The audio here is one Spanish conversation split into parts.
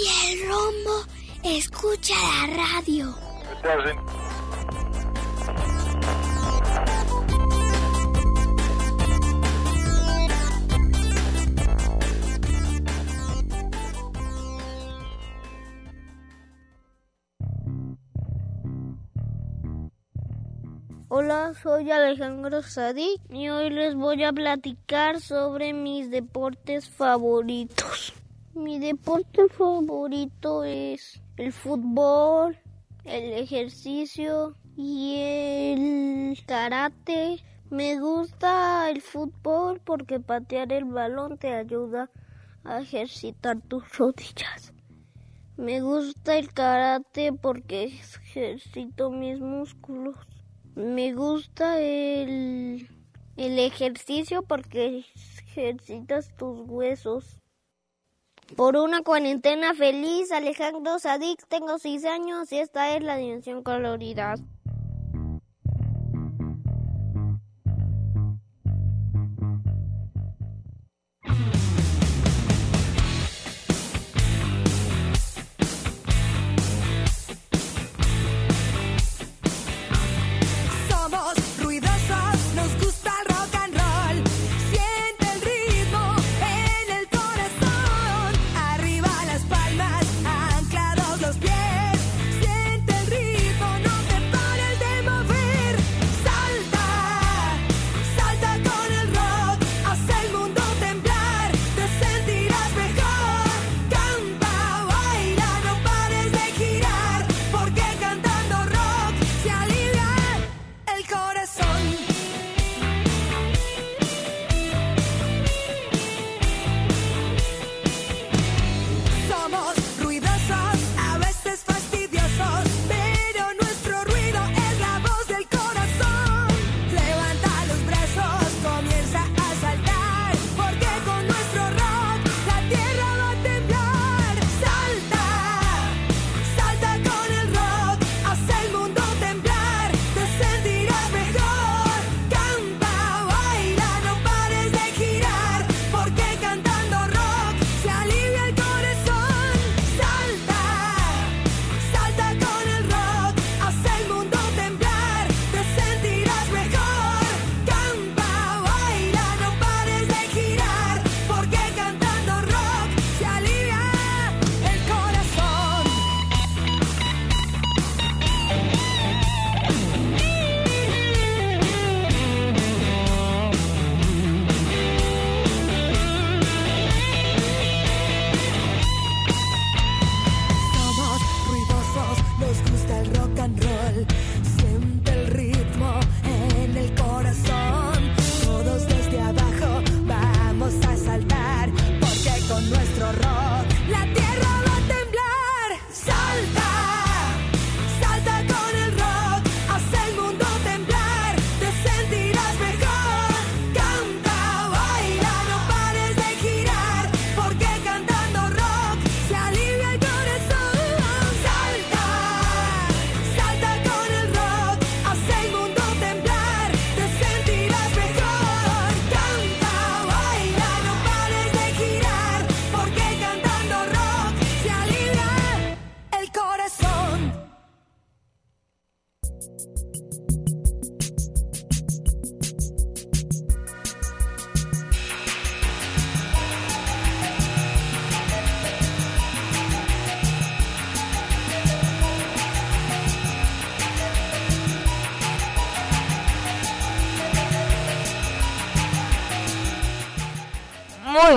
y el rombo escucha la radio. Hola, soy Alejandro Sadik y hoy les voy a platicar sobre mis deportes favoritos. Mi deporte favorito es el fútbol, el ejercicio y el karate. Me gusta el fútbol porque patear el balón te ayuda a ejercitar tus rodillas. Me gusta el karate porque ejercito mis músculos. Me gusta el, el ejercicio porque ejercitas tus huesos por una cuarentena feliz. Alejandro Sadik, tengo seis años y esta es la dimensión colorida.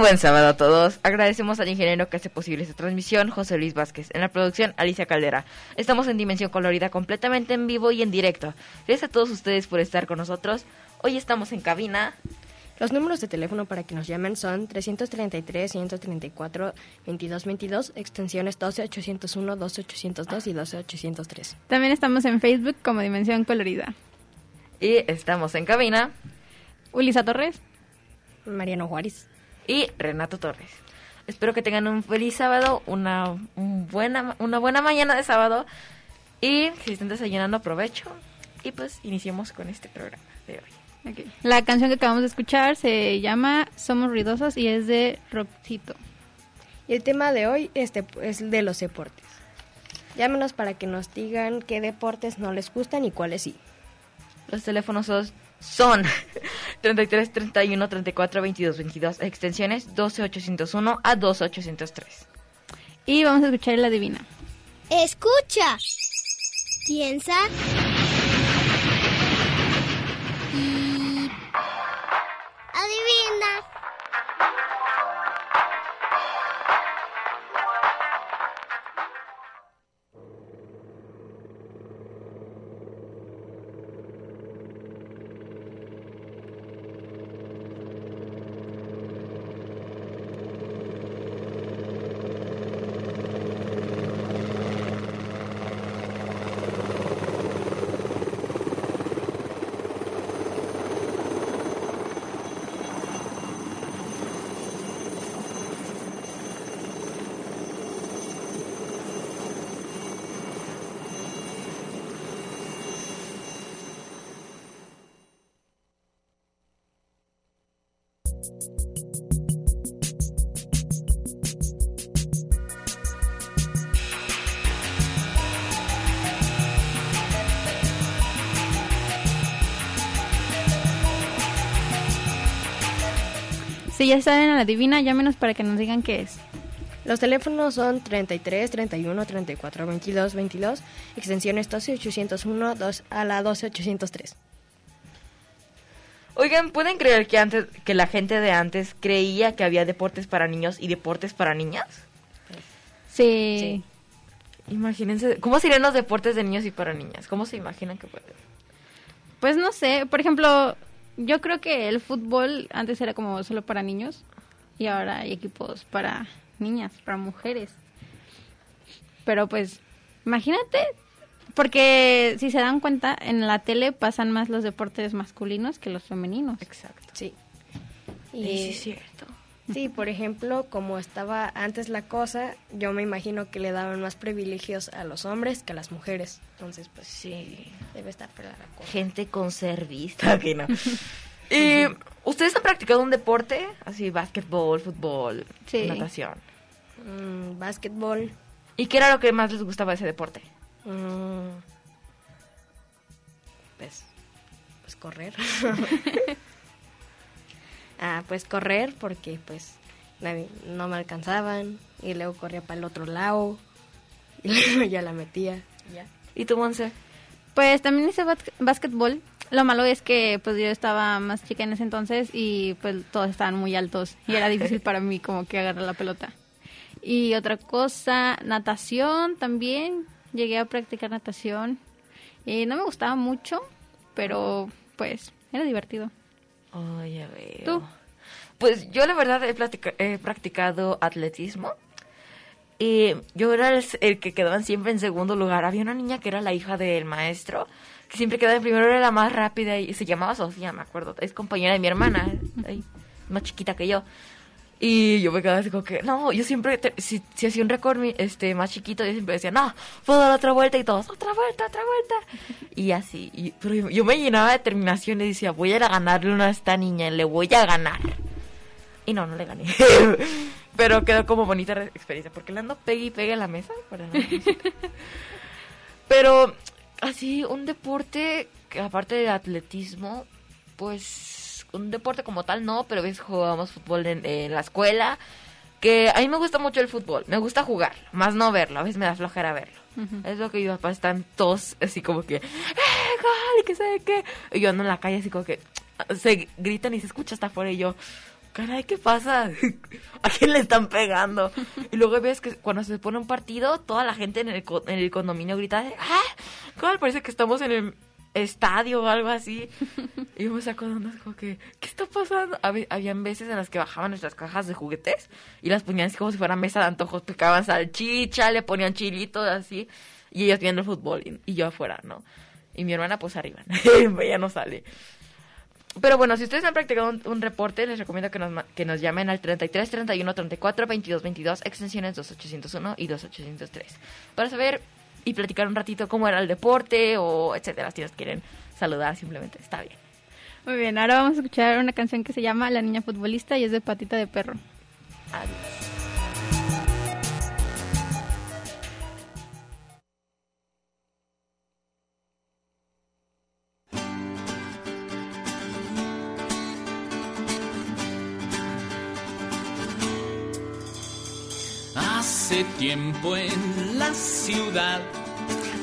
buen sábado a todos. Agradecemos al ingeniero que hace posible esta transmisión, José Luis Vázquez. En la producción, Alicia Caldera. Estamos en Dimensión Colorida completamente en vivo y en directo. Gracias a todos ustedes por estar con nosotros. Hoy estamos en cabina. Los números de teléfono para que nos llamen son 333-134-2222, extensiones 12801, 12802 y 12803. También estamos en Facebook como Dimensión Colorida. Y estamos en cabina. Ulisa Torres. Mariano Juárez. Y Renato Torres. Espero que tengan un feliz sábado, una, buena, una buena mañana de sábado. Y si están desayunando, aprovecho. Y pues iniciemos con este programa de hoy. La canción que acabamos de escuchar se llama Somos Ruidosos y es de Roxito. Y el tema de hoy este, es de los deportes. Llámenos para que nos digan qué deportes no les gustan y cuáles sí. Los teléfonos son 33 31 34 22 22, extensiones 12 801 a 12 803. Y vamos a escuchar la divina. Escucha. Piensa. Si ya saben a la divina, llámenos para que nos digan qué es. Los teléfonos son 33 31 34 22 22, extensiones 12 801 2 a la 12 803. Oigan, ¿pueden creer que antes que la gente de antes creía que había deportes para niños y deportes para niñas? Sí. sí. Imagínense, ¿cómo serían los deportes de niños y para niñas? ¿Cómo se imaginan que puede? Pues no sé, por ejemplo, yo creo que el fútbol antes era como solo para niños y ahora hay equipos para niñas, para mujeres. Pero pues, imagínate, porque si se dan cuenta, en la tele pasan más los deportes masculinos que los femeninos. Exacto. Sí. Y sí, es cierto. Sí, por ejemplo, como estaba antes la cosa, yo me imagino que le daban más privilegios a los hombres que a las mujeres. Entonces, pues sí, debe estar para la cosa. Gente conservista, que no. ¿Y ustedes han practicado un deporte? Así, básquetbol, fútbol, sí. natación. Mm, básquetbol. ¿Y qué era lo que más les gustaba de ese deporte? Mm, pues, pues correr. ah, pues correr porque pues nadie, no me alcanzaban y luego corría para el otro lado y luego ya la metía. Ya. ¿Y tú, Monse? Pues también hice básquetbol. Lo malo es que pues yo estaba más chica en ese entonces y pues todos estaban muy altos y era difícil para mí como que agarrar la pelota. Y otra cosa, natación también. Llegué a practicar natación. Y no me gustaba mucho, pero pues era divertido. Oh, ya veo. ¿Tú? Pues yo la verdad he, he practicado atletismo. Y yo era el, el, que quedaban siempre en segundo lugar. Había una niña que era la hija del maestro, que siempre quedaba en primero, era la más rápida y se llamaba Sofía, me acuerdo. Es compañera de mi hermana, más chiquita que yo. Y yo me quedaba así como que, no, yo siempre, te, si, si hacía un récord este, más chiquito, yo siempre decía, no, puedo dar otra vuelta y todos, otra vuelta, otra vuelta. Y así, y, pero yo, yo, me llenaba de determinación y decía, voy a ir a ganarle a esta niña, le voy a ganar. Y no, no le gané. pero quedó como bonita experiencia, porque le ando pegue y pegue a la mesa. Para pero así, un deporte, que aparte de atletismo, pues un deporte como tal no, pero ves jugábamos fútbol en, en, la escuela, que a mí me gusta mucho el fútbol, me gusta jugar, más no verlo, a veces me da flojera verlo. Uh -huh. Es lo que yo papá están todos así como que, ¡eh, gol! Y que sé qué. Y yo ando en la calle así como que se gritan y se escucha hasta afuera y yo, caray, ¿qué pasa? ¿A quién le están pegando? Y luego ves que cuando se pone un partido, toda la gente en el, en el condominio grita, ¡ah! ¿Cuál? Parece que estamos en el estadio o algo así. Y yo me saco de como que, ¿qué está pasando? Hab- Habían veces en las que bajaban nuestras cajas de juguetes y las ponían así como si fuera mesa de antojos, picaban salchicha, le ponían chilitos así, y ellos viendo el fútbol y, y yo afuera, ¿no? Y mi hermana pues arriba, ella no sale. Pero bueno, si ustedes han practicado un, un reporte, les recomiendo que nos, que nos llamen al 33 31 34 22 22, extensiones 2801 y 2803, para saber y platicar un ratito cómo era el deporte o etcétera. Si nos quieren saludar, simplemente está bien. Muy bien, ahora vamos a escuchar una canción que se llama La Niña Futbolista y es de Patita de Perro. Adiós. Tiempo en la ciudad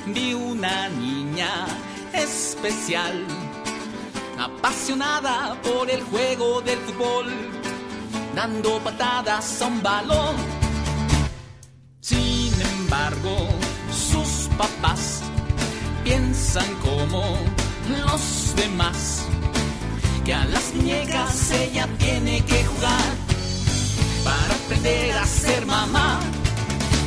vi una niña especial, apasionada por el juego del fútbol, dando patadas a un balón. Sin embargo, sus papás piensan como los demás, que a las muñecas ella tiene que jugar para aprender a ser mamá.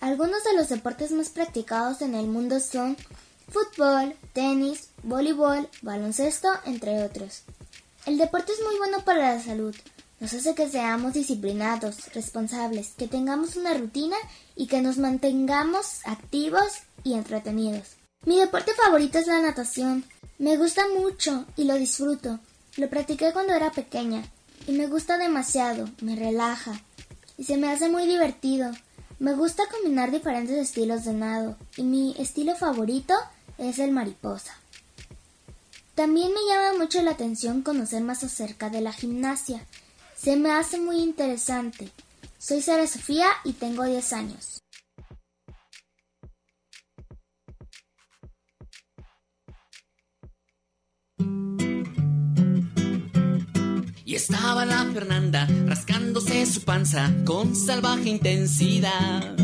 Algunos de los deportes más practicados en el mundo son fútbol, tenis, voleibol, baloncesto, entre otros. El deporte es muy bueno para la salud. Nos hace que seamos disciplinados, responsables, que tengamos una rutina y que nos mantengamos activos y entretenidos. Mi deporte favorito es la natación. Me gusta mucho y lo disfruto. Lo practiqué cuando era pequeña y me gusta demasiado, me relaja y se me hace muy divertido. Me gusta combinar diferentes estilos de nado y mi estilo favorito es el mariposa. También me llama mucho la atención conocer más acerca de la gimnasia. Se me hace muy interesante. Soy Sara Sofía y tengo 10 años. Y estaba la Fernanda rascándose su panza con salvaje intensidad.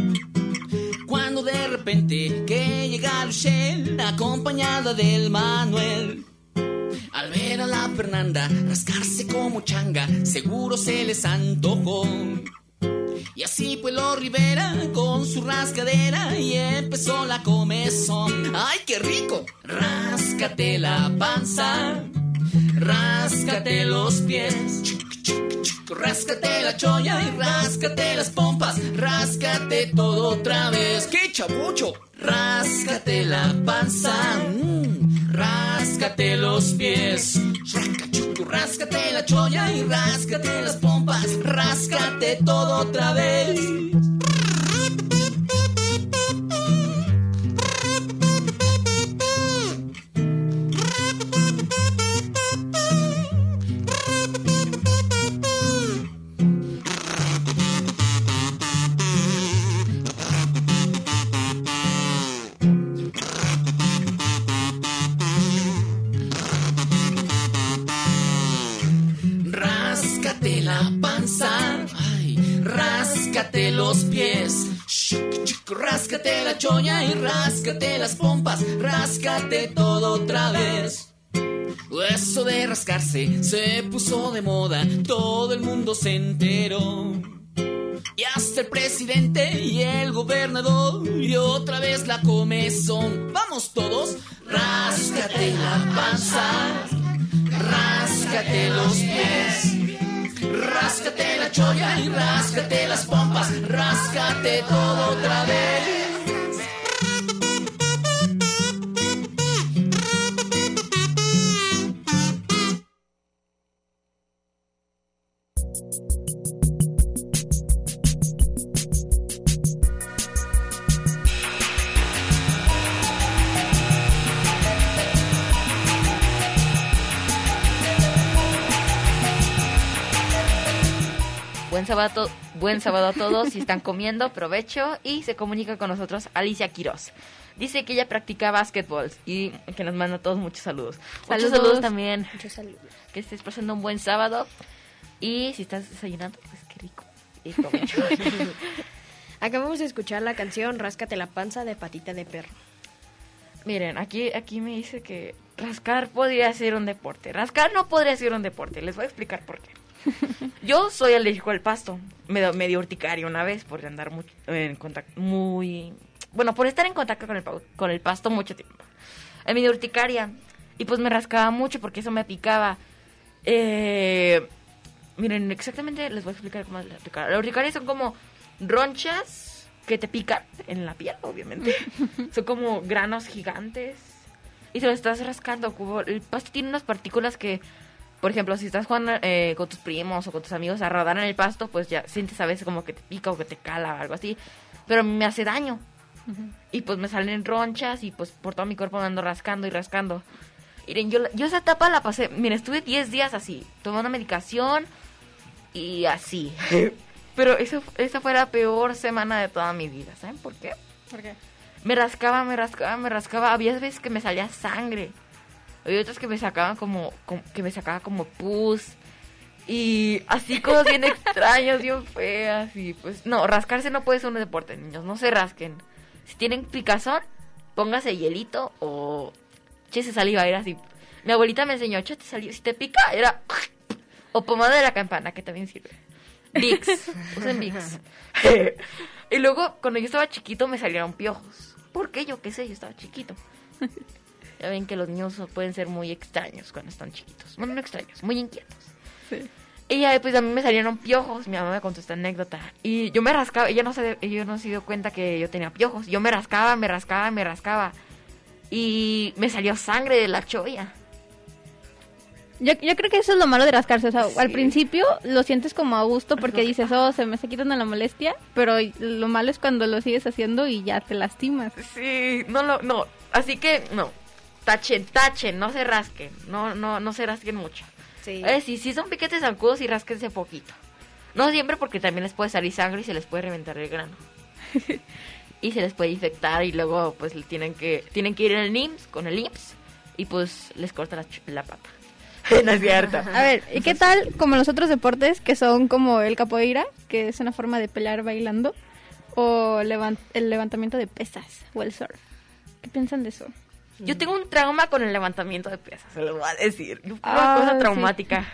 Cuando de repente que llega Luchelle acompañada del Manuel. Al ver a la Fernanda rascarse como changa, seguro se les antojó. Y así pues lo Rivera con su rascadera y empezó la comezón. ¡Ay, qué rico! Ráscate la panza, ráscate los pies, ráscate la cholla y ráscate las pompas, ráscate todo otra vez. ¡Qué chabucho! Ráscate la panza, mm, ráscate los pies, ráscate la cholla y ráscate las pompas, ráscate todo otra vez. Los pies, chuc, ráscate la choña y ráscate las pompas, ráscate todo otra vez. Eso de rascarse se puso de moda, todo el mundo se enteró. Y hasta el presidente y el gobernador y otra vez la comezón. Vamos todos, ráscate la panza, ráscate los pies, ráscate la cholla y ráscate las pompas, ráscate todo otra vez. Sábado, buen sábado a todos. Si están comiendo, provecho. Y se comunica con nosotros Alicia Quiroz. Dice que ella practica básquetbol y que nos manda a todos muchos saludos. Muchos Saludos. saludos también. Muchos saludos. Que estés pasando un buen sábado. Y si estás desayunando, pues qué rico. Y. Acabamos de escuchar la canción Ráscate la panza de Patita de Perro. Miren, aquí, aquí me dice que rascar podría ser un deporte. Rascar no podría ser un deporte. Les voy a explicar por qué. Yo soy alérgico al pasto. Me dio, me dio urticaria una vez por andar mucho en contacto, muy... Bueno, por estar en contacto con el, con el pasto mucho tiempo. Eh, Me dio urticaria. Y pues me rascaba mucho porque eso me picaba. Eh, miren, exactamente les voy a explicar cómo es la urticaria. La urticaria son como ronchas que te pican en la piel, obviamente. son como granos gigantes. Y te lo estás rascando. Como el pasto tiene unas partículas que, por ejemplo, si estás jugando eh, con tus primos o con tus amigos a rodar en el pasto, pues ya sientes a veces como que te pica o que te cala o algo así. Pero me hace daño. Y pues me salen ronchas y pues por todo mi cuerpo me ando rascando y rascando. Miren, yo, yo esa etapa la pasé, miren, estuve 10 días así, tomando medicación y así. Pero eso, esa fue la peor semana de toda mi vida, ¿saben por qué? ¿Por qué? Me rascaba, me rascaba, me rascaba. Había veces que me salía sangre. Había otras que me sacaban como, como- que me sacaba como pus. Y así cosas bien extrañas, bien feas. Y pues, no, rascarse no puede ser un deporte, niños. No se rasquen. Si tienen picazón, póngase hielito o échese saliva. Era así. Mi abuelita me enseñó, échate saliva. Si te pica, era. O pomada de la campana, que también sirve. Vicks. Usen Vicks. y luego, cuando yo estaba chiquito, me salieron piojos. ¿Por qué? Yo qué sé, yo estaba chiquito. Ya ven que los niños pueden ser muy extraños cuando están chiquitos. Bueno, no extraños, muy inquietos. Sí. Y ya pues a mí me salieron piojos. Mi mamá me contó esta anécdota. Y yo me rascaba, ella no se, ella no se dio cuenta que yo tenía piojos. Yo me rascaba, me rascaba, me rascaba. Y me salió sangre de la cholla. Yo, yo creo que eso es lo malo de rascarse. O sea, al principio lo sientes como a gusto porque dices, oh, se me está quitando la molestia. Pero lo malo es cuando lo sigues haciendo y ya te lastimas. Sí, no lo, no. Así que, no. Tachen, tachen, no se rasquen. No, no, no se rasquen mucho. Sí. Eh, sí, sí son piquetes zancudos y rásquense poquito. No siempre porque también les puede salir sangre y se les puede reventar el grano. y se les puede infectar y luego pues le tienen que tienen que ir al NIMS con el IMSS y pues les corta la, la pata. no es cierto. A ver, ¿y qué tal como los otros deportes que son como el capoeira, que es una forma de pelear bailando, o levant- el levantamiento de pesas, o el surf? ¿Qué piensan de eso? Yo tengo un trauma con el levantamiento de pesas, se lo voy a decir. Una Ah, cosa sí. traumática.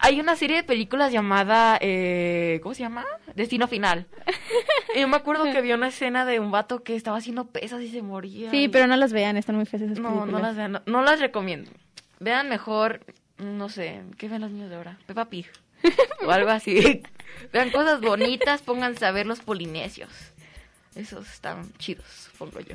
Hay una serie de películas llamada, eh, ¿cómo se llama? Destino Final. Yo me acuerdo que había una escena de un vato que estaba haciendo pesas y se moría. Sí, y- pero no las vean, están muy feas esas No, no películas. las vean, no, no las recomiendo. Vean mejor, no sé, ¿qué ven los niños de ahora? Peppa Pig. o algo así. vean cosas bonitas, pónganse a ver los polinesios. Esos están chidos, supongo yo.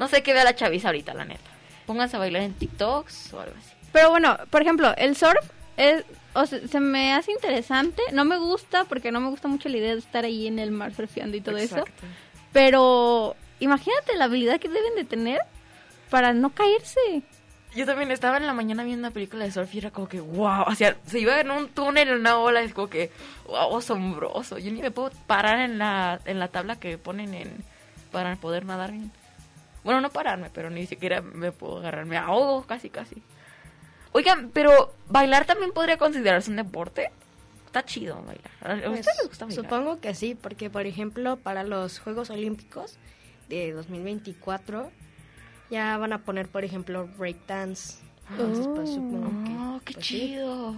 No sé qué vea la chaviza ahorita, la neta. Pónganse a bailar en TikToks o algo así. Pero bueno, por ejemplo, el surf es, o sea, se me hace interesante. No me gusta porque no me gusta mucho la idea de estar ahí en el mar surfeando y todo eso. Pero imagínate la habilidad que deben de tener para no caerse. Yo también estaba en la mañana viendo una película de surf y era como que, wow, o sea, se iba en un túnel, en una ola, es como que, wow, asombroso. Yo ni me puedo parar en la, en la tabla que ponen en para poder nadar bien. Bueno, no pararme, pero ni siquiera me puedo agarrar, me ahogo casi, casi. Oigan, pero ¿bailar también podría considerarse un deporte? Está chido bailar. ¿A Pues, ustedes les gusta bailar? Supongo que sí, porque por ejemplo para los Juegos Olímpicos de 2024 ya van a poner por ejemplo breakdance. Entonces pues supongo que... Oh, qué pues, sí. chido.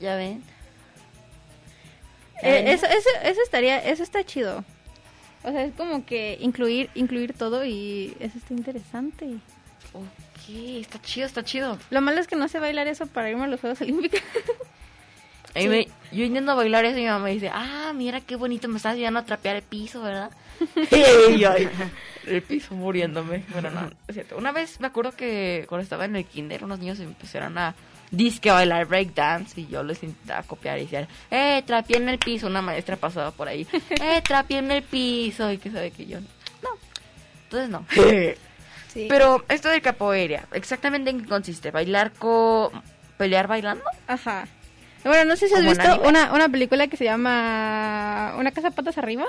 ¿Ya ven? Eh, eso, eso, eso estaría, eso está chido. O sea, es como que incluir, incluir todo y eso está interesante. Ok, está chido, está chido. Lo malo es que no sé bailar eso para irme a los Juegos Olímpicos. Mí me- yo intento bailar eso y mi mamá me dice, ah, mira qué bonito, me estás ayudando a trapear el piso, ¿verdad? y yo ahí, el piso muriéndome. Bueno, no, es cierto. Una vez me acuerdo que cuando estaba en el kinder, unos niños empezaron a disque a bailar breakdance y yo les intentaba copiar y decían, eh, trapeé en el piso. Una maestra pasaba por ahí, eh, trapeé en el piso y que sabe que yo, no. Entonces no. Sí. Pero esto de capoeira, ¿exactamente en qué consiste? ¿Bailar con... pelear bailando? Ajá. Bueno, no sé si has ¿Como en visto anime? una, una película que se llama Una casa patas arriba.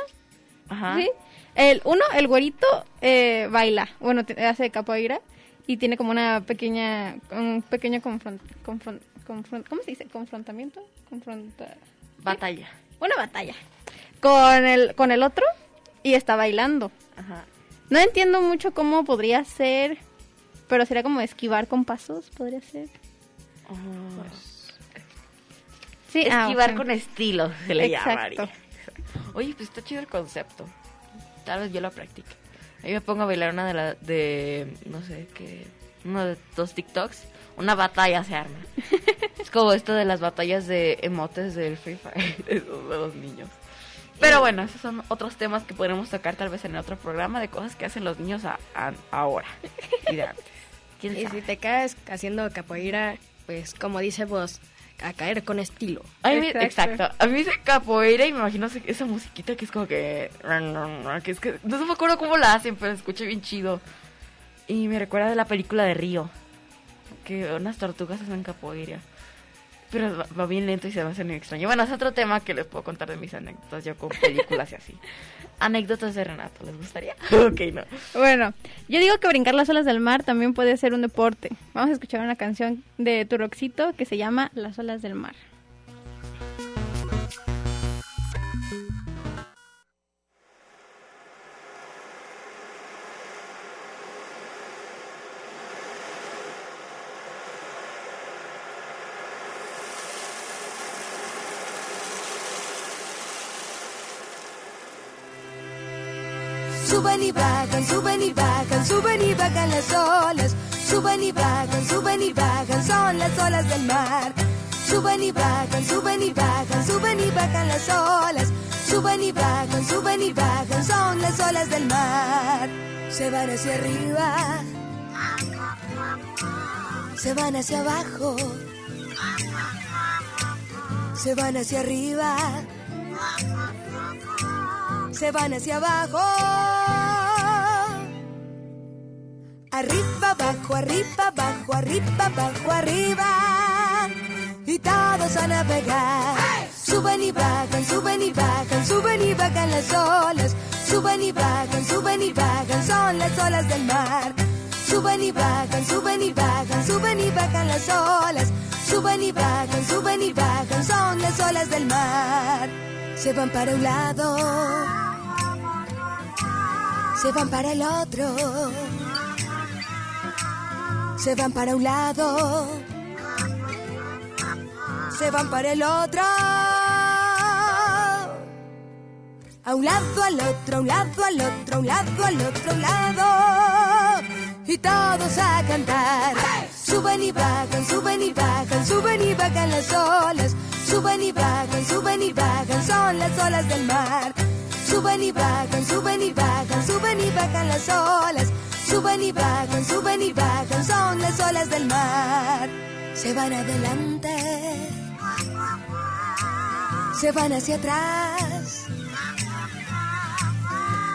Ajá. ¿Sí? El, uno, el güerito eh, baila, bueno, te- hace capoeira y tiene como una pequeña, un pequeño confront, confront- confront- ¿cómo se dice? Confrontamiento, confronta, Batalla. una batalla con el, con el otro y está bailando. Ajá. No entiendo mucho cómo podría ser, pero sería como esquivar con pasos, podría ser. Sí, ah, Esquivar con estilo, se le Exacto. llamaría. Oye, pues está chido el concepto. Tal vez yo lo practique. Ahí me pongo a bailar una de la, de, no sé, qué, uno de dos TikToks. Una batalla se arma. es como esto de las batallas de emotes del Free Fire de los, de los niños. Pero bueno, esos son otros temas que podremos tocar tal vez en otro programa de cosas que hacen los niños a- a- ahora y de antes. ¿Quién Y sabe? si te caes haciendo capoeira, pues como dice vos, a caer con estilo. A mí, exacto. A mí dice capoeira y me imagino esa musiquita que es como que... que es que no me acuerdo cómo la hacen, pero escuché bien chido. Y me recuerda de la película de Río. Que unas tortugas hacen capoeira. Pero va, va bien lento y se me hace muy extraño. Bueno, es otro tema que les puedo contar de mis anécdotas yo con películas y así. Anécdotas de Renato, ¿les gustaría? ok, no. Bueno, yo digo que brincar las olas del mar también puede ser un deporte. Vamos a escuchar una canción de Turoxito que se llama Las olas del mar. Bajan, suben y bajan, suben y bajan las olas. Suben y bajan, suben y bajan, son las olas del mar. Suben y bajan, suben y bajan, suben y bajan las olas. Suben y bajan, suben y bajan, son las olas del mar. Se van hacia arriba, se van hacia abajo, se van hacia arriba se van hacia abajo. Arriba, abajo, arriba, abajo, arriba, abajo, arriba. Y todos a navegar. Suben y bajan, suben y bajan, suben y bajan las olas. Suben y bajan, suben y bajan, son las olas del mar. Suben y bajan, suben y bajan, suben y bajan las olas. Suben y bajan, suben y bajan, son las olas del mar. Se van para un lado, se van para el otro. Se van para un lado, se van para el otro. A un lado, al otro, a un lado, al otro, a un lado, al otro, a un lado. Y todos a cantar. Suben y bajan, suben y bajan, suben y bajan las olas. Suben y bajan, suben y bajan, son las olas del mar. Suben y bajan, suben y bajan, suben y bajan las olas. Suben y bajan, suben y bajan, son las olas del mar. Se van adelante, se van hacia atrás,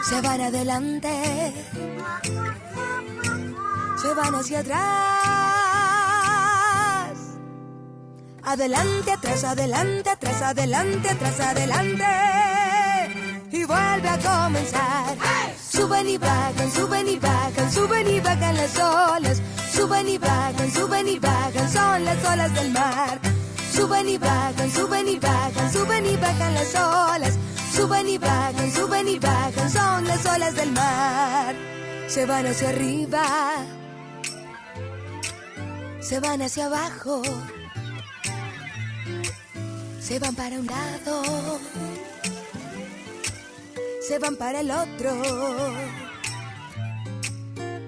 se van adelante, se van hacia atrás. Adelante, atrás, adelante, atrás, adelante, atrás, adelante. Y vuelve a comenzar. Suben y bajan, suben y bajan, suben y bajan las olas. Suben y bajan, suben y bajan, son las olas del mar. Suben y bajan, suben y bajan, suben y bajan las olas. Suben y bajan, suben y bajan, son las olas del mar. Se van hacia arriba, se van hacia abajo, se van para un lado, se van para el otro,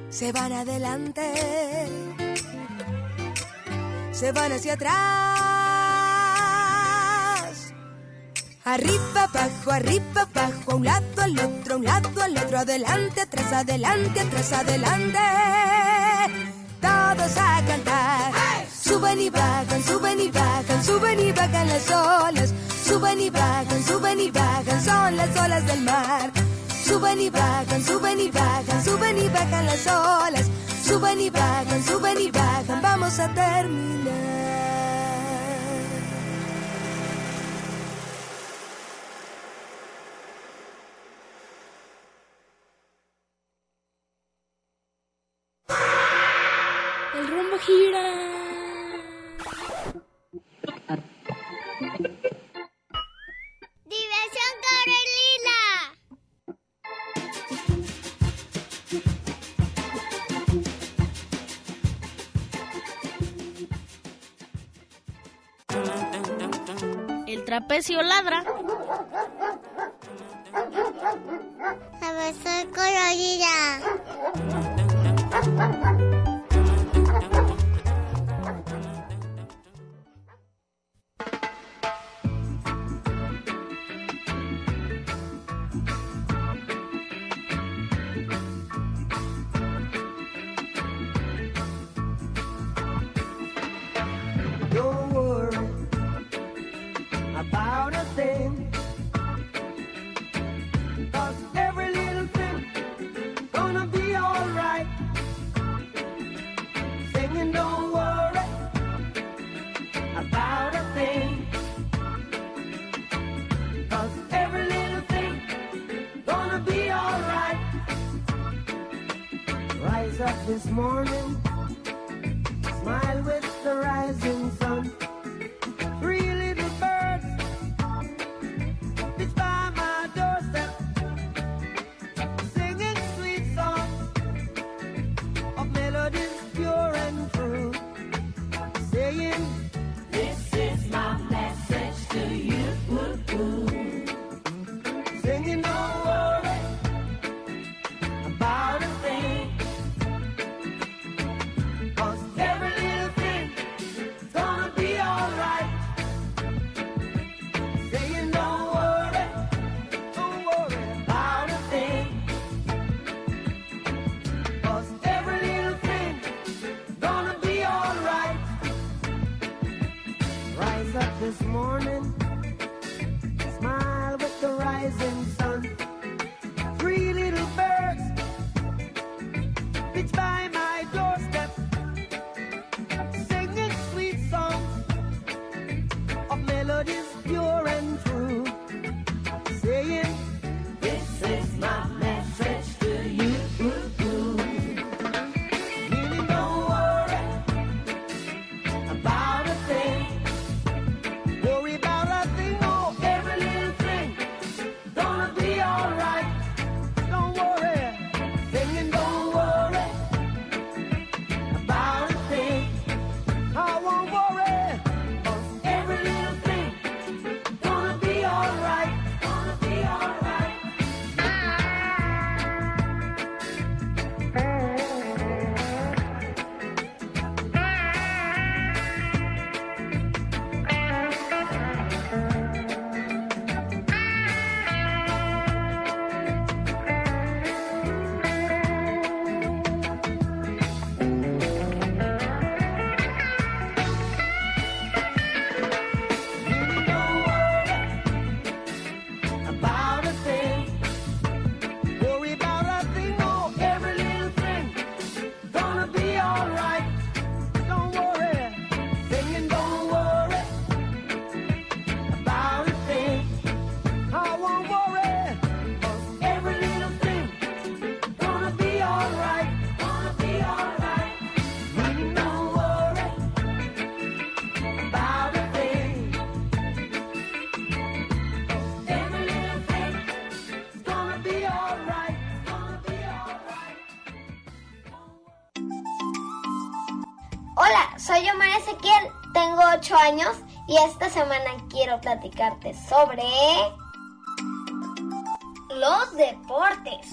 se van adelante, se van hacia atrás. Arriba, abajo, arriba, abajo, a un lado, al otro, a un lado, al otro, adelante, atrás, adelante, atrás, adelante. Todos a cantar. Suben y bajan, suben y bajan, suben y bajan las olas. Suben y bajan, suben y bajan, son las olas del mar. Suben y bajan, suben y bajan, suben y bajan las olas. Suben y bajan, suben y bajan, vamos a terminar. El rumbo gira. Trapecio ladra. Diversión Carolina. Don't this morning. Y esta semana quiero platicarte sobre los deportes.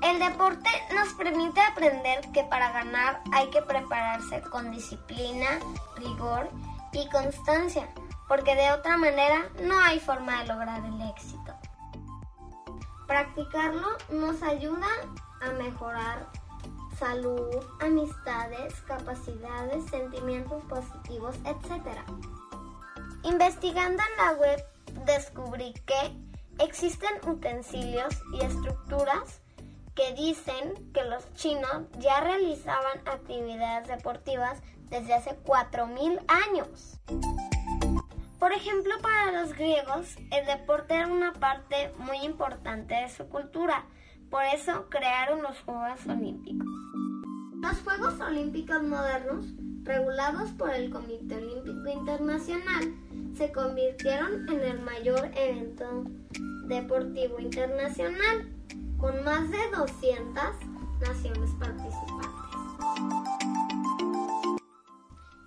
El deporte nos permite aprender que para ganar hay que prepararse con disciplina, rigor y constancia, porque de otra manera no hay forma de lograr el éxito. Practicarlo nos ayuda a mejorar salud, amistades, capacidades, sentimientos positivos, etc. Investigando en la web descubrí que existen utensilios y estructuras que dicen que los chinos ya realizaban actividades deportivas desde hace 4.000 años. Por ejemplo, para los griegos, el deporte era una parte muy importante de su cultura. Por eso crearon los Juegos Olímpicos. Los Juegos Olímpicos modernos, regulados por el Comité Olímpico Internacional, se convirtieron en el mayor evento deportivo internacional, con más de 200 naciones participantes.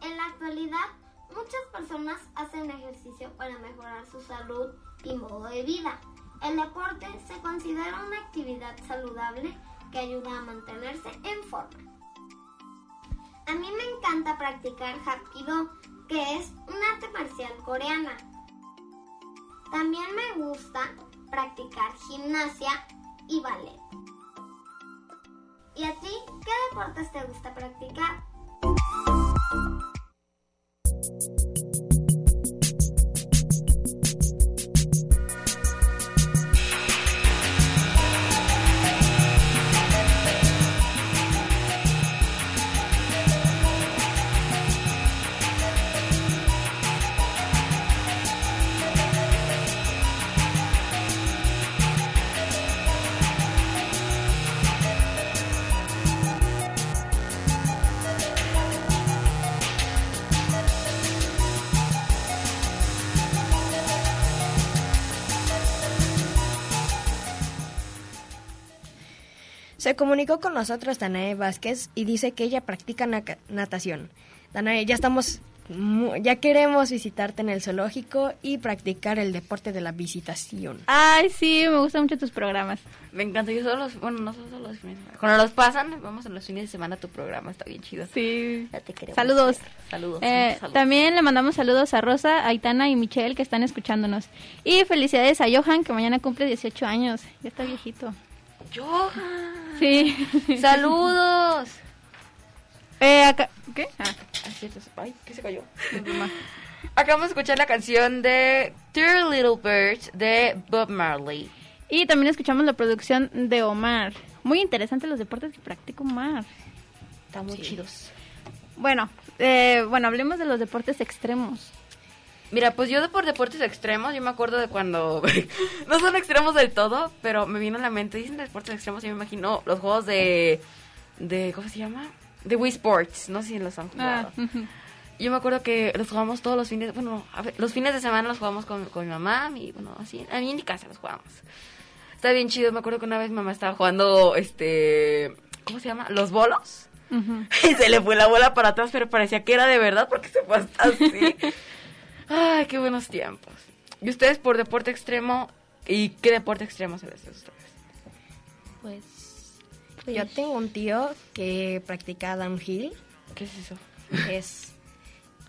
En la actualidad, muchas personas hacen ejercicio para mejorar su salud y modo de vida. El deporte se considera una actividad saludable que ayuda a mantenerse en forma. A mí me encanta practicar Hapkido, que es un arte marcial coreana. También me gusta practicar gimnasia y ballet. ¿Y a ti qué deportes te gusta practicar? Se comunicó con nosotros Danae Vázquez y dice que ella practica na- natación. Danae, ya estamos, ya queremos visitarte en el zoológico y practicar el deporte de la visitación. Ay, sí, me gustan mucho tus programas. Me encanta, yo solo los, bueno, no solo los fines de semana. Cuando los pasan, vamos en los fines de semana a tu programa, está bien chido. Sí. Ya te queremos Saludos. Saludos. Eh, saludos. También le mandamos saludos a Rosa, Aitana y Michelle que están escuchándonos. Y felicidades a Johan que mañana cumple 18 años. Ya está viejito. Johan. Sí. Saludos. Eh, acá... ¿Qué? Ah. Ah, cierto. Ay, ¿qué se cayó? Acabamos de escuchar la canción de Dear Little Birds de Bob Marley. Y también escuchamos la producción de Omar. Muy interesante los deportes que practica Omar. Están muy chidos. Bueno, eh, bueno, hablemos de los deportes extremos. Mira, pues yo de por deportes extremos, yo me acuerdo de cuando no son extremos del todo, pero me vino a la mente, dicen deportes extremos y me imagino los juegos de de ¿cómo se llama? De Wii Sports, no sé si los han jugado. Ah. Yo me acuerdo que los jugamos todos los fines, bueno, a ver, los fines de semana los jugamos con, con mi mamá y bueno, así, a mí en mi casa los jugamos. Está bien chido, me acuerdo que una vez mi mamá estaba jugando, este, ¿cómo se llama? Los bolos. Y se le fue la bola para atrás, pero parecía que era de verdad porque se fue hasta así. Ay, qué buenos tiempos. ¿Y ustedes por deporte extremo? ¿Y qué deporte extremo se les hace a ustedes? Pues yo tengo un tío que practica downhill. ¿Qué es eso? Es,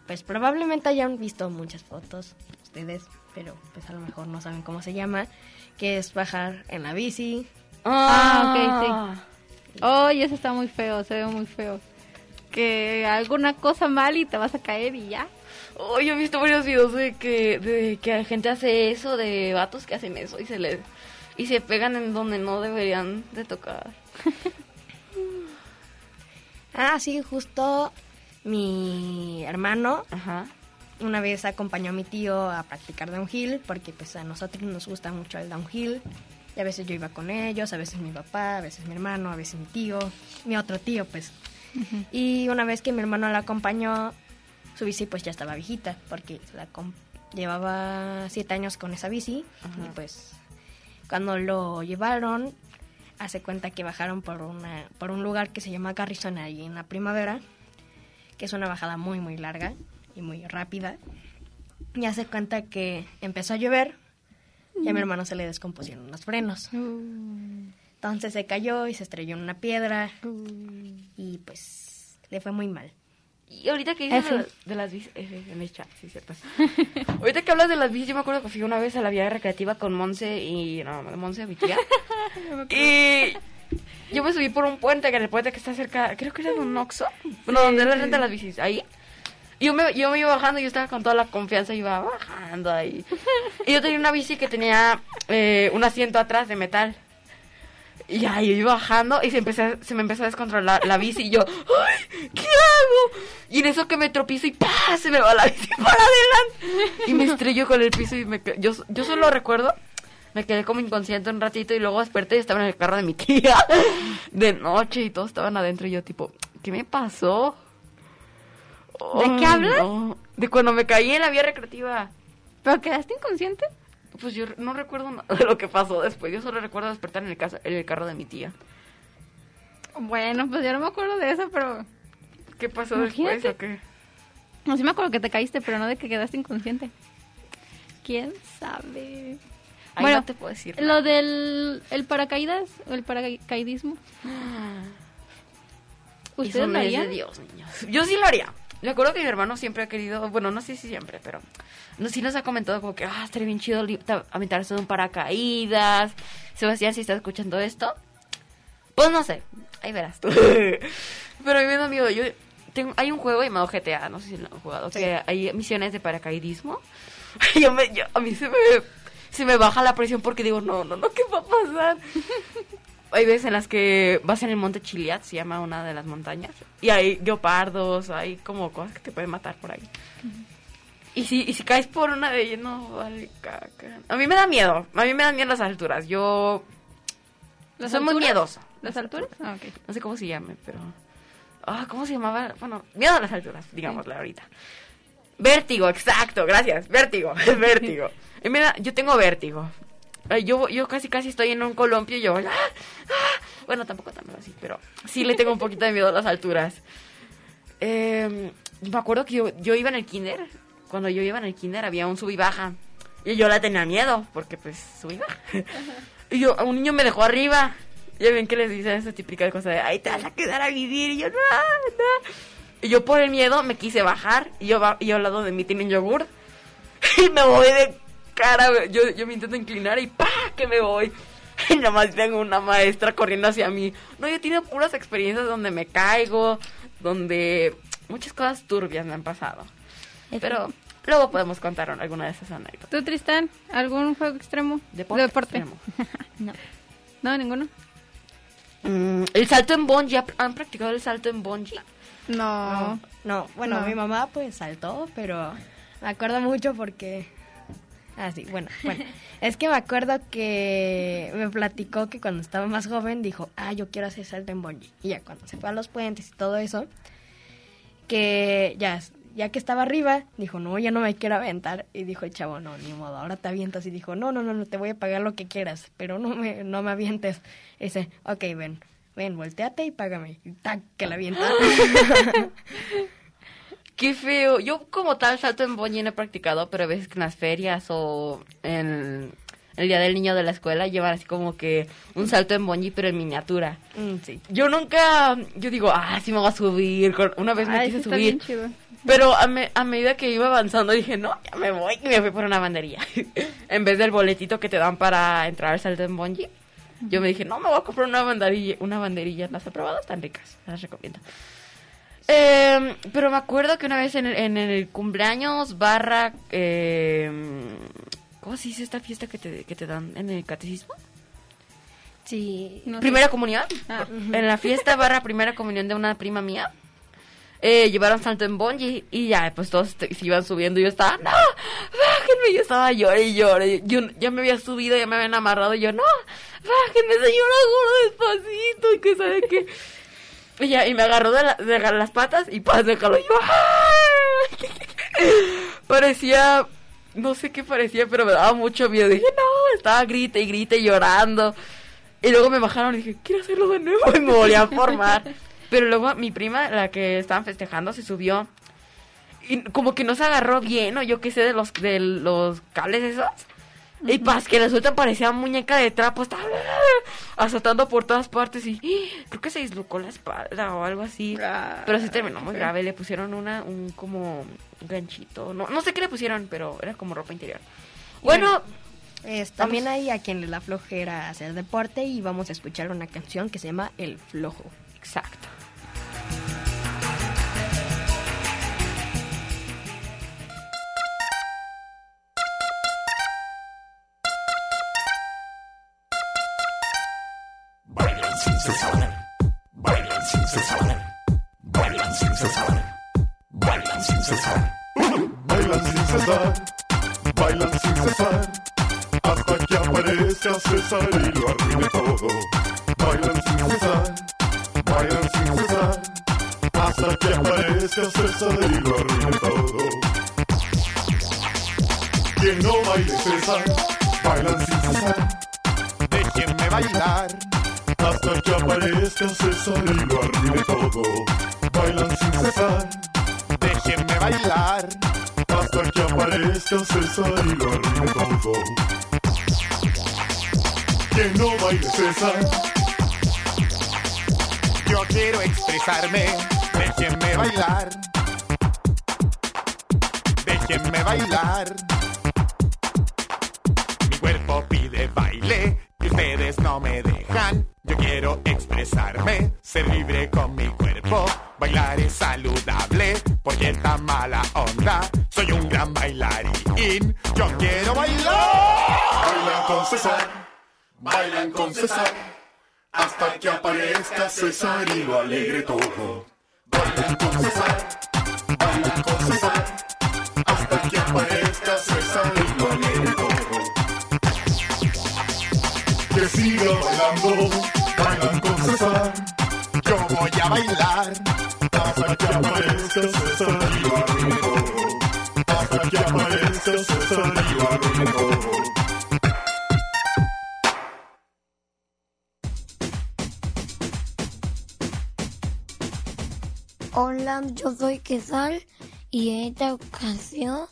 pues probablemente hayan visto muchas fotos ustedes, pero pues a lo mejor no saben cómo se llama, que es bajar en la bici. Ah, ok, sí. Oye, eso está muy feo, se ve muy feo. Que alguna cosa mal y te vas a caer y ya. Oh, yo he visto varios videos de que, de que gente hace eso, de vatos que hacen eso y se les y se pegan en donde no deberían de tocar. Ah, sí, justo mi hermano Ajá. una vez acompañó a mi tío a practicar downhill porque pues a nosotros nos gusta mucho el downhill. Y a veces yo iba con ellos, a veces mi papá, a veces mi hermano, a veces mi tío, mi otro tío pues. Y una vez que mi hermano la acompañó, su bici pues ya estaba viejita porque la llevaba siete años con esa bici y pues cuando lo llevaron hace cuenta que bajaron por una por un lugar que se llama Garrison ahí en la primavera que es una bajada muy muy larga y muy rápida y hace cuenta que empezó a llover y a mi hermano se le descompusieron los frenos. Entonces se cayó y se estrelló en una piedra y pues le fue muy mal Y ahorita que dices de, de las bicis, F, en el chat, sí, cierto. ahorita que hablas de las bicis, yo me acuerdo que fui una vez a la vía recreativa con Monse y, no, Monse, mi tía. y yo me subí por un puente, que era el puente que está cerca, creo que era de un Oxxo, bueno, donde le rentan las bicis, ahí. Y yo me, yo me iba bajando, yo estaba con toda la confianza, iba bajando ahí. Y yo tenía una bici que tenía eh, un asiento atrás de metal. Y yo iba bajando y se, empecé, se me empezó a descontrolar la bici y yo, ¡ay! ¿Qué hago? Y en eso que me tropiezo y ¡pah! Se me va la bici para adelante. Y me estrelló con el piso y me, yo, yo solo recuerdo, me quedé como inconsciente un ratito y luego desperté y estaba en el carro de mi tía de noche y todos estaban adentro y yo tipo, ¿qué me pasó? ¿De qué hablas? no. De cuando me caí en la vía recreativa. ¿Pero quedaste inconsciente? Pues yo no recuerdo nada de lo que pasó después. Yo solo recuerdo despertar en el, casa, en el carro de mi tía. Bueno, pues yo no me acuerdo de eso, pero... ¿Qué pasó Imagínate. después o qué? No, sí me acuerdo que te caíste, pero no de que quedaste inconsciente. ¿Quién sabe? Ahí bueno, no te puedo decir Lo del el paracaídas, o el paracaidismo. Eso ¿Ustedes lo no es de harían? Dios, niños. Yo sí lo haría. Me acuerdo que mi hermano siempre ha querido, bueno, no sé si siempre, pero no, sí nos ha comentado como que, ah, estaría bien chido aventarse de un paracaídas. Sebastián, si estás escuchando esto, pues no sé, ahí verás tú. pero a mí me da miedo. Yo tengo, hay un juego llamado GTA, no sé si lo han jugado, que hay misiones de paracaidismo. yo me, yo- a mí se me, se me baja la presión porque digo, no, no, no, ¿qué va a pasar? hay veces en las que vas en el monte Chiliad, se llama una de las montañas, y hay leopardos, hay como cosas que te pueden matar por ahí. Y si, y si caes por una de ellas, no vale caca. A mí me da miedo, a mí me dan miedo las alturas. Yo ¿Las soy muy miedosa. ¿Las alturas? Ah, ok. No sé cómo se llame, pero... Ah, ¿cómo se llamaba? Bueno, miedo a las alturas, digámosle ahorita. Vértigo, exacto, gracias. Vértigo, vértigo. Yo tengo vértigo. Yo, yo casi casi estoy en un columpio y yo... ¡ah! ¡ah! Bueno, tampoco tanto así, pero sí le tengo un poquito de miedo a las alturas. Eh, me acuerdo que yo, yo iba en el kinder. Cuando yo iba en el kinder había un sub y baja. Y yo la tenía miedo, porque pues sub y baja. Y yo, un niño me dejó arriba. Ya ven que les dicen esa típica cosa de, ay, te vas a quedar a vivir. Y yo, no, no. Y yo por el miedo me quise bajar. Y yo, y yo al lado de mí tienen yogur. Y me voy de cara. Yo, yo me intento inclinar y ¡pa! que me voy. Y nada más tengo una maestra corriendo hacia mí. No, yo tengo puras experiencias donde me caigo, donde muchas cosas turbias me han pasado. Pero luego podemos contar alguna de esas anécdotas. ¿Tú, Tristán, algún juego extremo? Deporte Deporte. extremo. no. No, ninguno. Mm, el salto en bungee, ¿han- ¿han practicado el salto en bungee? No. No, bueno, No. mi mamá pues saltó, pero me acuerdo mucho porque... Ah, sí, bueno, bueno. es que me acuerdo que me platicó que cuando estaba más joven dijo, ah, yo quiero hacer salto en bungee. Y ya cuando se fue a los puentes y todo eso, que ya, ya que estaba arriba, dijo, no, ya no me quiero aventar. Y dijo el chavo, no, ni modo, ahora te avientas. Y dijo, no, no, no, no, te voy a pagar lo que quieras, pero no me, no me avientes. Y dice, ok, ven, ven, volteate y págame. Y tac, que la avienta. Qué feo. Yo como tal salto en bungee no he practicado, pero a veces en las ferias o en el día del niño de la escuela llevan así como que un salto en bungee pero en miniatura. Mm, sí. Yo nunca, yo digo, ah, sí me voy a subir. Una vez me Ay, quise subir. Pero a, me- a medida que iba avanzando dije, no, ya me voy. Y me fui por una banderilla. en vez del boletito que te dan para entrar al salto en bungee. Yo me dije, no, me voy a comprar una banderilla. Una banderilla. Las he probado, están ricas. Las recomiendo. Eh, pero me acuerdo que una vez en el, en el cumpleaños barra... Eh, ¿Cómo se dice esta fiesta que te, que te dan en el catecismo? Sí. primera comunión. En la fiesta barra primera comunión de una prima mía. Eh, llevaron salto en bungee y ya, pues todos te- se iban subiendo y yo estaba, no, bájenme, yo estaba llorando y lloré, yo ya me había subido, ya me habían amarrado y yo, no, bájenme señora gordo despacito y que sabe qué. Y ya, y me agarró de, la- de las patas y paz, déjalo, y yo, ¡ah! parecía, no sé qué parecía, pero me daba mucho miedo, dije, no, estaba grite y grite y llorando. Y luego me bajaron y dije, quiero hacerlo de nuevo. Y me volví a formar. Pero luego mi prima, la que estaban festejando, se subió. Y como que no se agarró bien, o yo qué sé, de los, de los cables esos. Y paz, que resulta parecía muñeca de trapo. Estaba azotando por todas partes y ¡ah! creo que se dislocó la espalda o algo así. Pero sí terminó muy grave. Le pusieron una, un como ganchito. No, no sé qué le pusieron, pero era como ropa interior. Bueno, también hay a quien le da flojera hacer deporte y vamos a escuchar una canción que se llama El Flojo. Exacto. Cesar. Bailan sin cesar, bailan sin cesar, hasta que aparezca César y lo arruine todo. Bailan sin cesar, bailan sin cesar, hasta que aparezca César y lo arruine todo. Quien no baile César, Yo quiero expresarme. César y lo alegre todo. Bailan con César, bailan con César. Hasta que aparezca César y lo alegre todo. Que siga bailando, bailan con César. Yo voy a bailar yo soy Quesal y en esta ocasión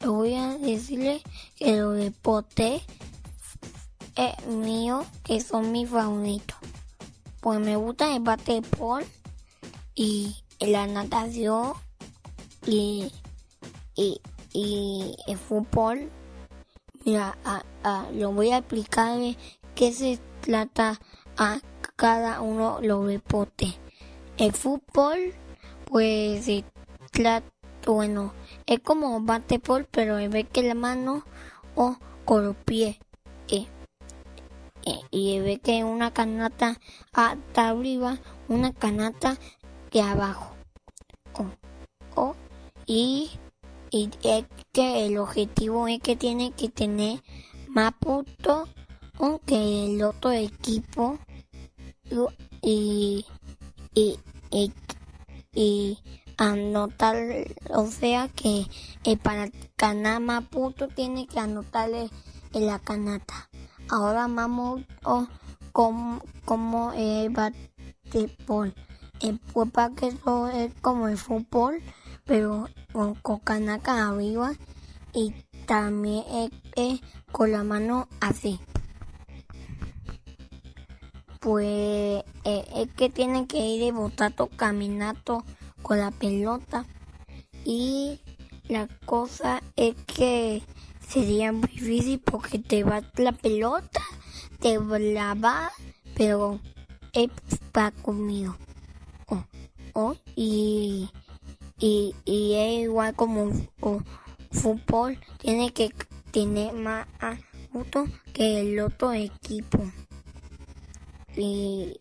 le voy a decirle que los deportes es mío, que son mis favoritos. Pues me gusta el basquetbol y la natación y, y, y el fútbol. Mira, a, a- lo voy a explicar de qué se trata a cada uno los deportes. El fútbol, pues se bueno, es como basquetbol, pero en vez que la mano o pies. Eh, eh, y vez que una canasta hasta arriba, una canasta de abajo. O, o, y, y es que el objetivo es que tiene que tener más puntos que el otro equipo y, y, y anotar, o sea que eh, para ganar más puntos tiene que anotarle en la canasta. Ahora vamos oh, como, como el basquetbol. El para que eso es como el fútbol, pero con, con canaca arriba y también es, es con la mano así. Pues eh, es que tienen que ir de botato caminando con la pelota y la cosa es que sería muy difícil porque te va la pelota, te la va, pero es para conmigo. Oh, oh, y, y, y es igual como un fútbol, tiene que tener más puntos que el otro equipo. y,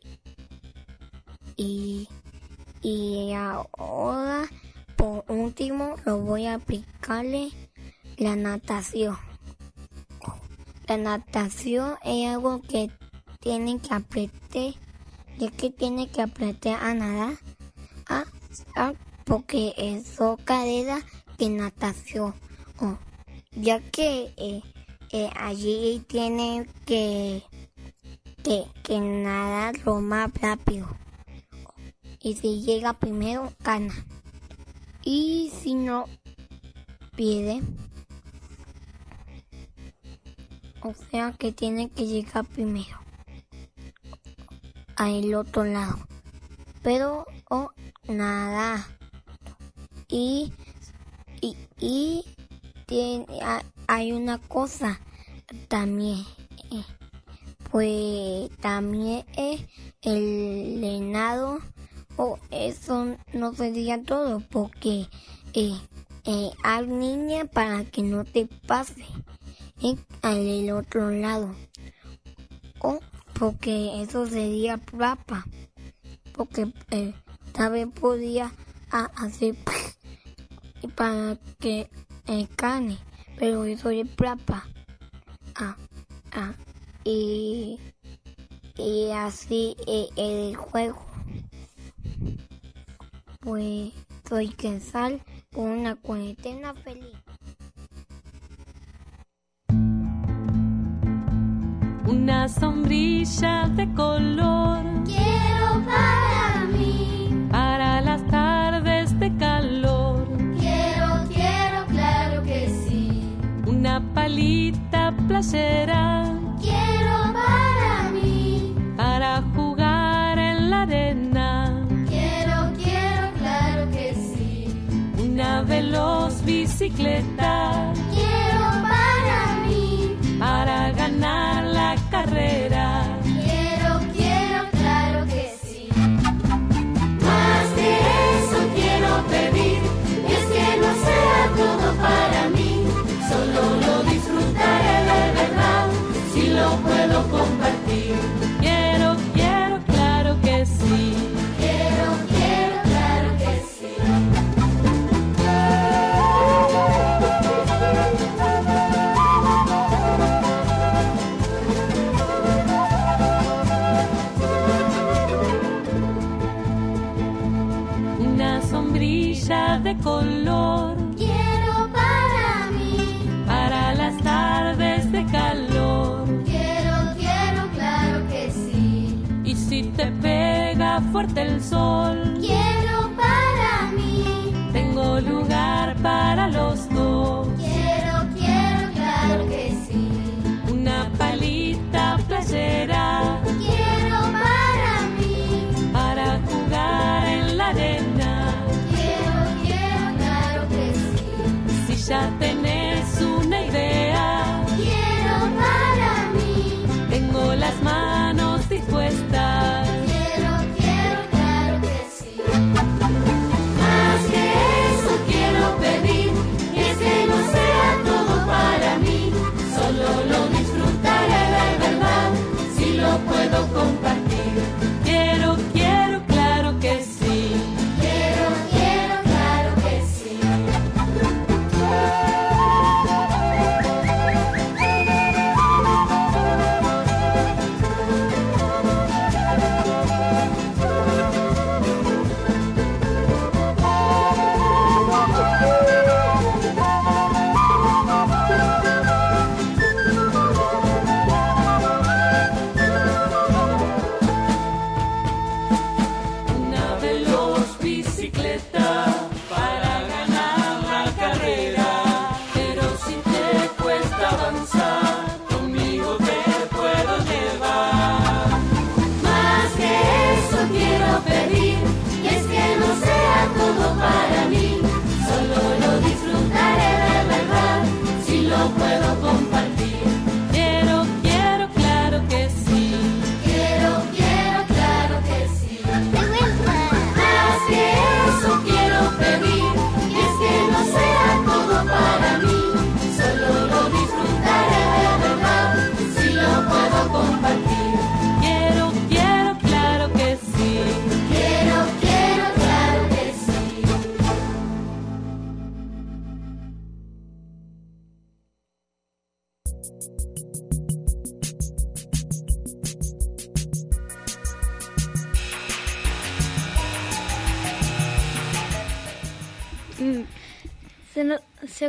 y, y ahora, por último, lo voy a aplicarle la natación. La natación es algo que tiene que apretar, ya que tiene que apretar a nadar, ah, ah, porque eso carrera de natación, ya que eh, eh, allí tiene que, que, que nadar lo más rápido. Y si llega primero, gana. Y si no, pierde. O sea que tiene que llegar primero. Al otro lado. Pero, o nada. Y, y, y tiene, ha- hay una cosa también. eh, Pues también es el lenado. O eso no sería todo. Porque eh, eh, hay niña para que no te pase. eh, al otro lado. O porque eso sería papa. Porque eh, también podía a- hacer y para que eh, carne, pero eso es plapa. Ah, ah, y, y así eh, el juego. Pues soy Quetzal con una cuarentena feliz. Una sombrilla de color Quiero para mí. para las tardes de calor. Quiero, quiero, claro que sí. Una palita playera Quiero para mí. para jugar en la arena. Una veloz bicicleta Quiero para mí. para ganar la carrera. Quiero, quiero, claro que sí. Más de eso quiero pedir. Y es que no sea todo para mí. Solo lo disfrutaré de verdad. Si lo puedo compartir.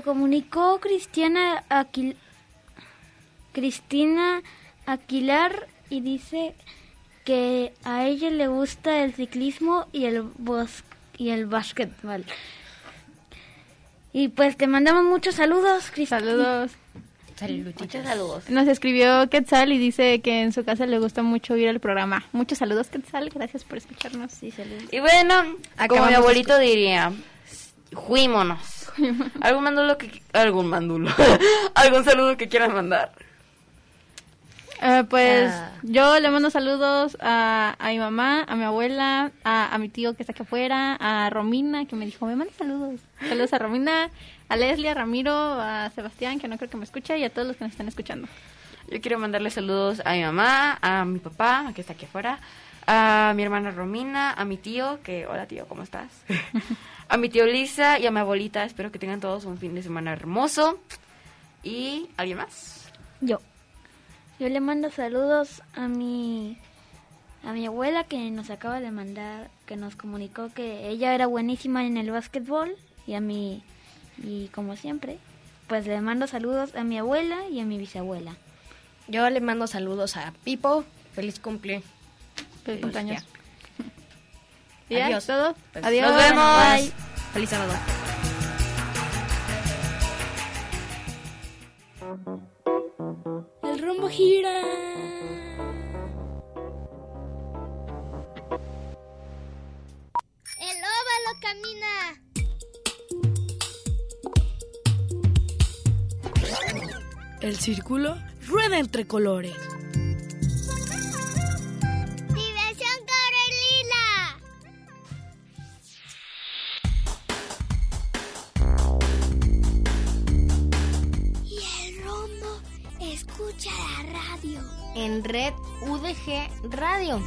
Comunicó Cristiana Aquil- Cristina Aquilar y dice que a ella le gusta el ciclismo y el bos y el básquetbol. Y pues te mandamos muchos saludos, Cristina. Saludos. Muchos saludos. Nos escribió Quetzal y dice que en su casa le gusta mucho oír el programa. Muchos saludos, Quetzal. Gracias por escucharnos. Sí, saludos. Y bueno, como mi abuelito diría, juímonos. ¿Algún mandulo que... Algún mandulo. ¿Algún saludo que quieran mandar? Eh, pues Ah. yo le mando saludos a, a mi mamá, a mi abuela, a, a mi tío que está aquí afuera, a Romina que me dijo, me manda saludos. Saludos a Romina, a Leslie, a Ramiro, a Sebastián que no creo que me escucha y a todos los que nos están escuchando. Yo quiero mandarle saludos a mi mamá, a mi papá, que está aquí afuera, a mi hermana Romina, a mi tío, que hola tío, ¿cómo estás? a mi tío Lisa y a mi abuelita. Espero que tengan todos un fin de semana hermoso. ¿Y alguien más? Yo. Yo le mando saludos a mi a mi abuela que nos acaba de mandar, que nos comunicó que ella era buenísima en el básquetbol y a mi y como siempre, pues le mando saludos a mi abuela y a mi bisabuela. Yo le mando saludos a Pipo, feliz cumpleaños 30 pues. Ya. ¿Y Adiós. ¿Todo? Pues Adiós. Nos vemos. Bye. Feliz sábado. El rumbo gira. El óvalo camina. El círculo rueda entre colores. En Red UDG Radio.